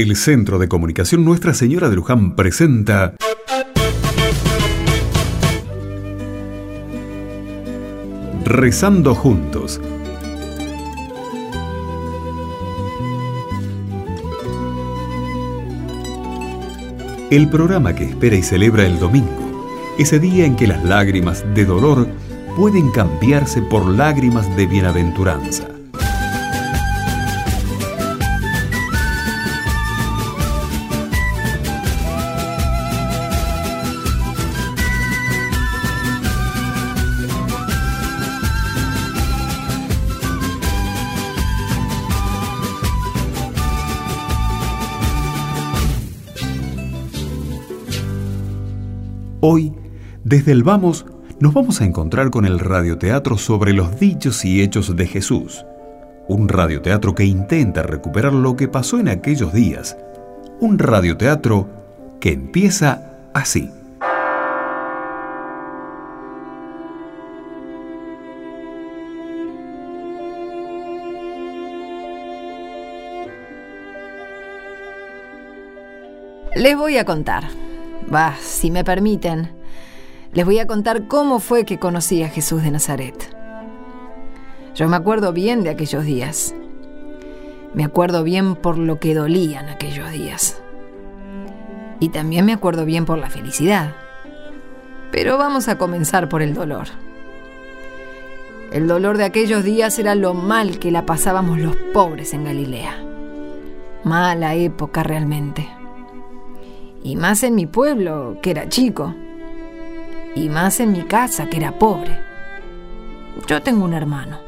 El Centro de Comunicación Nuestra Señora de Luján presenta Rezando juntos. El programa que espera y celebra el domingo, ese día en que las lágrimas de dolor pueden cambiarse por lágrimas de bienaventuranza. Hoy, desde el Vamos, nos vamos a encontrar con el radioteatro sobre los dichos y hechos de Jesús. Un radioteatro que intenta recuperar lo que pasó en aquellos días. Un radioteatro que empieza así. Les voy a contar. Va, si me permiten, les voy a contar cómo fue que conocí a Jesús de Nazaret. Yo me acuerdo bien de aquellos días. Me acuerdo bien por lo que dolían aquellos días. Y también me acuerdo bien por la felicidad. Pero vamos a comenzar por el dolor. El dolor de aquellos días era lo mal que la pasábamos los pobres en Galilea. Mala época realmente. Y más en mi pueblo, que era chico. Y más en mi casa, que era pobre. Yo tengo un hermano.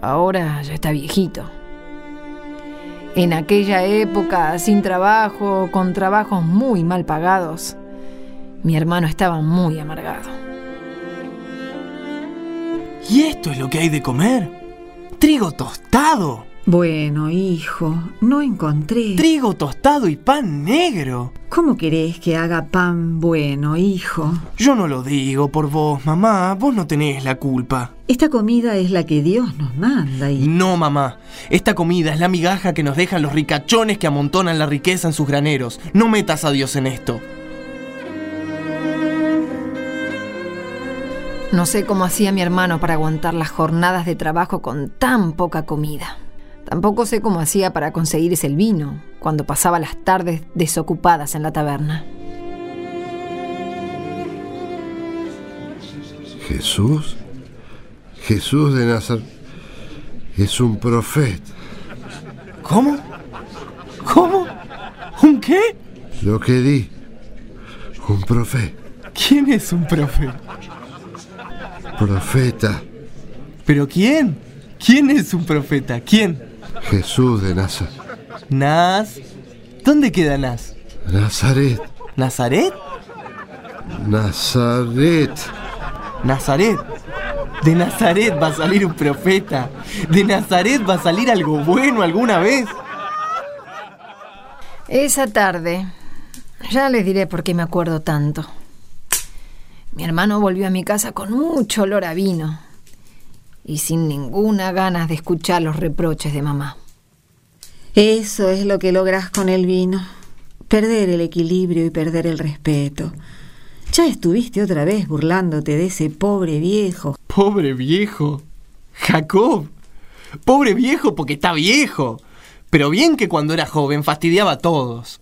Ahora ya está viejito. En aquella época, sin trabajo, con trabajos muy mal pagados, mi hermano estaba muy amargado. ¿Y esto es lo que hay de comer? Trigo tostado. Bueno, hijo, no encontré. Trigo tostado y pan negro. ¿Cómo querés que haga pan bueno, hijo? Yo no lo digo por vos, mamá. Vos no tenés la culpa. Esta comida es la que Dios nos manda y... No, mamá. Esta comida es la migaja que nos dejan los ricachones que amontonan la riqueza en sus graneros. No metas a Dios en esto. No sé cómo hacía mi hermano para aguantar las jornadas de trabajo con tan poca comida. Tampoco sé cómo hacía para conseguirse el vino cuando pasaba las tardes desocupadas en la taberna. Jesús, Jesús de Nazaret, es un profeta. ¿Cómo? ¿Cómo? ¿Un qué? Lo que di, un profeta. ¿Quién es un profeta? Profeta, ¿Pero quién? ¿Quién es un profeta? ¿Quién? Jesús de Nazaret. Nas. ¿Dónde queda Nas? Nazaret, ¿Nazaret? Nazaret. Nazaret. De Nazaret va a salir un profeta. De Nazaret va a salir algo bueno alguna vez. Esa tarde, ya les diré por qué me acuerdo tanto. Mi hermano volvió a mi casa con mucho olor a vino y sin ninguna ganas de escuchar los reproches de mamá. Eso es lo que logras con el vino. Perder el equilibrio y perder el respeto. Ya estuviste otra vez burlándote de ese pobre viejo. Pobre viejo. Jacob. Pobre viejo porque está viejo. Pero bien que cuando era joven fastidiaba a todos.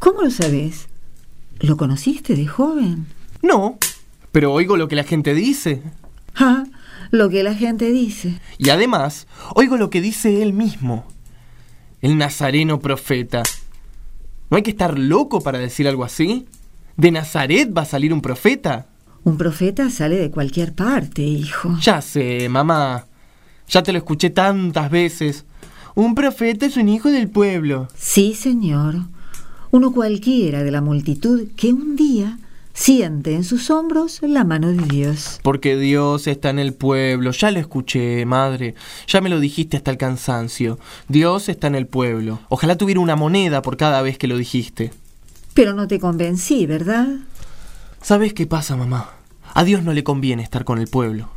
¿Cómo lo sabes? ¿Lo conociste de joven? No, pero oigo lo que la gente dice. Ah, lo que la gente dice. Y además, oigo lo que dice él mismo. El nazareno profeta. ¿No hay que estar loco para decir algo así? ¿De Nazaret va a salir un profeta? Un profeta sale de cualquier parte, hijo. Ya sé, mamá. Ya te lo escuché tantas veces. Un profeta es un hijo del pueblo. Sí, señor. Uno cualquiera de la multitud que un día siente en sus hombros la mano de Dios. Porque Dios está en el pueblo. Ya lo escuché, madre. Ya me lo dijiste hasta el cansancio. Dios está en el pueblo. Ojalá tuviera una moneda por cada vez que lo dijiste. Pero no te convencí, ¿verdad? ¿Sabes qué pasa, mamá? A Dios no le conviene estar con el pueblo.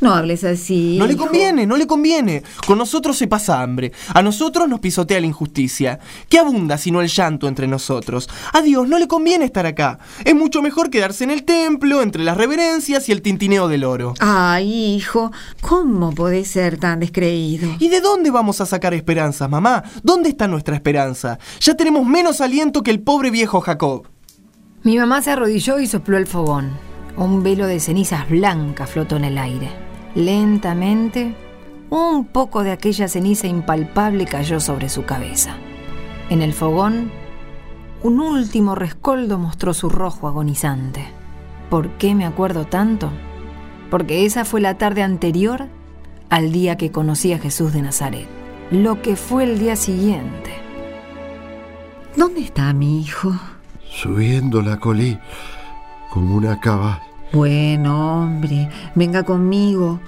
No hables así. No le hijo. conviene, no le conviene. Con nosotros se pasa hambre. A nosotros nos pisotea la injusticia. ¿Qué abunda sino el llanto entre nosotros? A Dios no le conviene estar acá. Es mucho mejor quedarse en el templo, entre las reverencias y el tintineo del oro. Ay, hijo, ¿cómo podés ser tan descreído? ¿Y de dónde vamos a sacar esperanzas, mamá? ¿Dónde está nuestra esperanza? Ya tenemos menos aliento que el pobre viejo Jacob. Mi mamá se arrodilló y sopló el fogón. Un velo de cenizas blancas flotó en el aire. Lentamente, un poco de aquella ceniza impalpable cayó sobre su cabeza. En el fogón, un último rescoldo mostró su rojo agonizante. ¿Por qué me acuerdo tanto? Porque esa fue la tarde anterior al día que conocí a Jesús de Nazaret. Lo que fue el día siguiente. ¿Dónde está mi hijo? Subiendo la colí como una cava. Bueno, hombre, venga conmigo.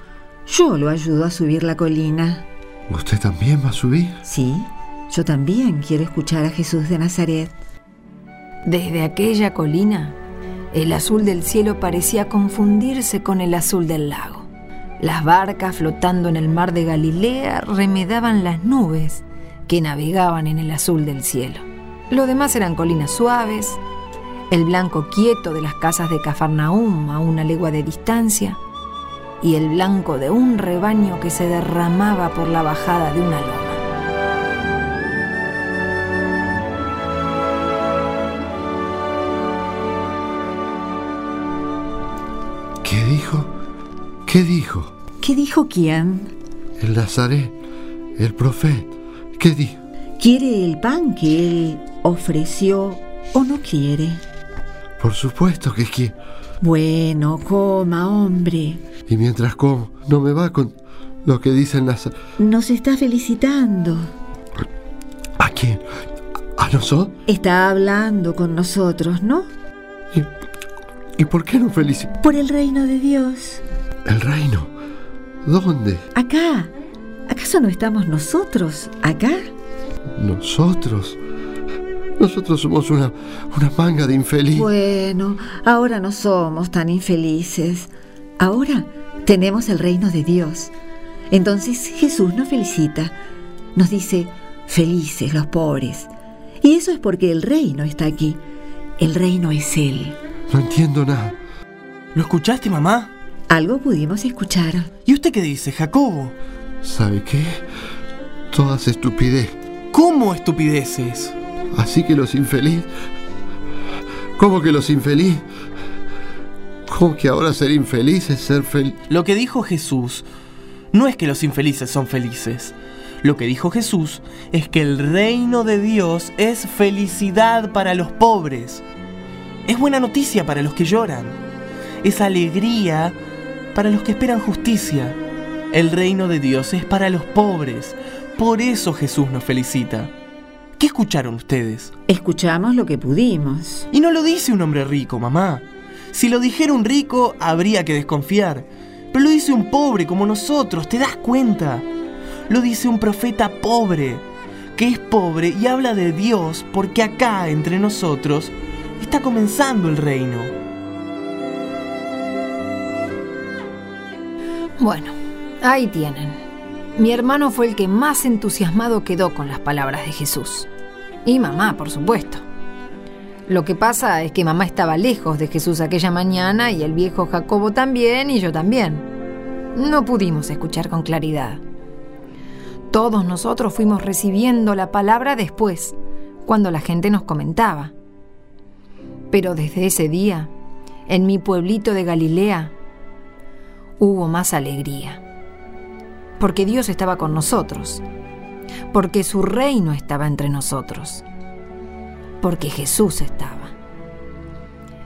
Yo lo ayudo a subir la colina. ¿Usted también va a subir? Sí, yo también quiero escuchar a Jesús de Nazaret. Desde aquella colina, el azul del cielo parecía confundirse con el azul del lago. Las barcas flotando en el mar de Galilea remedaban las nubes que navegaban en el azul del cielo. Lo demás eran colinas suaves, el blanco quieto de las casas de Cafarnaum a una legua de distancia y el blanco de un rebaño que se derramaba por la bajada de una loma. ¿Qué dijo? ¿Qué dijo? ¿Qué dijo quién? El Nazaret, el profeta. ¿Qué dijo? ¿Quiere el pan que él ofreció o no quiere? Por supuesto que quiere. Bueno, coma, hombre. Y mientras como, no me va con lo que dice el Nazaret. Nos está felicitando. ¿A quién? ¿A nosotros? Está hablando con nosotros, ¿no? ¿Y, ¿y por qué no felicita? Por el reino de Dios. El reino. ¿Dónde? Acá. ¿Acaso no estamos nosotros acá? Nosotros. Nosotros somos una, una manga de infeliz. Bueno, ahora no somos tan infelices. Ahora tenemos el reino de Dios. Entonces Jesús nos felicita. Nos dice, felices los pobres. Y eso es porque el reino está aquí. El reino es Él. No entiendo nada. ¿Lo escuchaste, mamá? Algo pudimos escuchar. ¿Y usted qué dice, Jacobo? ¿Sabe qué? Todas estupidez. ¿Cómo estupideces? Así que los infeliz. ¿Cómo que los infeliz? ¿Cómo que ahora ser infeliz es ser feliz? Lo que dijo Jesús no es que los infelices son felices. Lo que dijo Jesús es que el reino de Dios es felicidad para los pobres. Es buena noticia para los que lloran. Es alegría para los que esperan justicia. El reino de Dios es para los pobres. Por eso Jesús nos felicita. ¿Qué escucharon ustedes? Escuchamos lo que pudimos. Y no lo dice un hombre rico, mamá. Si lo dijera un rico, habría que desconfiar. Pero lo dice un pobre como nosotros, ¿te das cuenta? Lo dice un profeta pobre, que es pobre y habla de Dios porque acá, entre nosotros, está comenzando el reino. Bueno, ahí tienen. Mi hermano fue el que más entusiasmado quedó con las palabras de Jesús. Y mamá, por supuesto. Lo que pasa es que mamá estaba lejos de Jesús aquella mañana y el viejo Jacobo también y yo también. No pudimos escuchar con claridad. Todos nosotros fuimos recibiendo la palabra después, cuando la gente nos comentaba. Pero desde ese día, en mi pueblito de Galilea, hubo más alegría. Porque Dios estaba con nosotros. Porque su reino estaba entre nosotros. Porque Jesús estaba.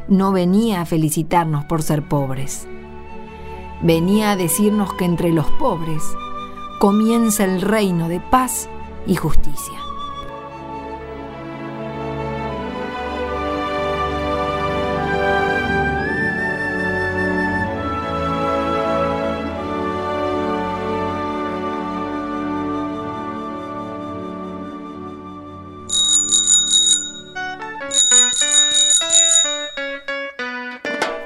No venía a felicitarnos por ser pobres. Venía a decirnos que entre los pobres comienza el reino de paz y justicia.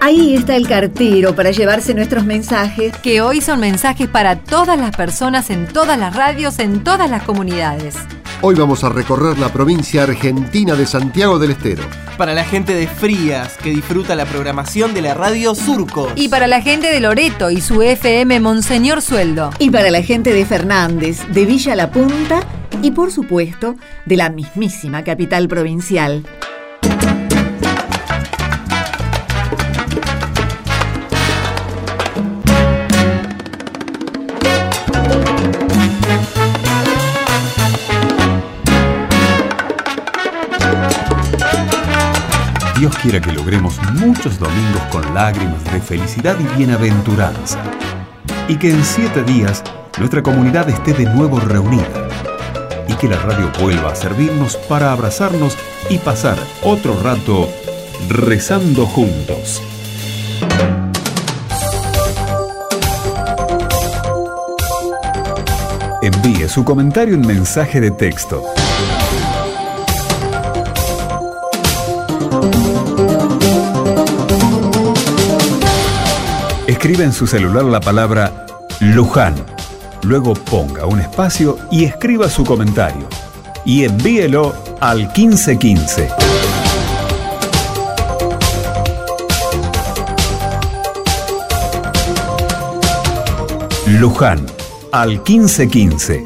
Ahí está el cartero para llevarse nuestros mensajes. Que hoy son mensajes para todas las personas en todas las radios, en todas las comunidades. Hoy vamos a recorrer la provincia argentina de Santiago del Estero. Para la gente de Frías, que disfruta la programación de la radio Surco. Y para la gente de Loreto y su FM Monseñor Sueldo. Y para la gente de Fernández, de Villa La Punta y por supuesto de la mismísima capital provincial. Dios quiera que logremos muchos domingos con lágrimas de felicidad y bienaventuranza. Y que en siete días nuestra comunidad esté de nuevo reunida. Y que la radio vuelva a servirnos para abrazarnos y pasar otro rato rezando juntos. Envíe su comentario en mensaje de texto Escribe en su celular la palabra Luján. Luego ponga un espacio y escriba su comentario. Y envíelo al 1515. Luján al 1515.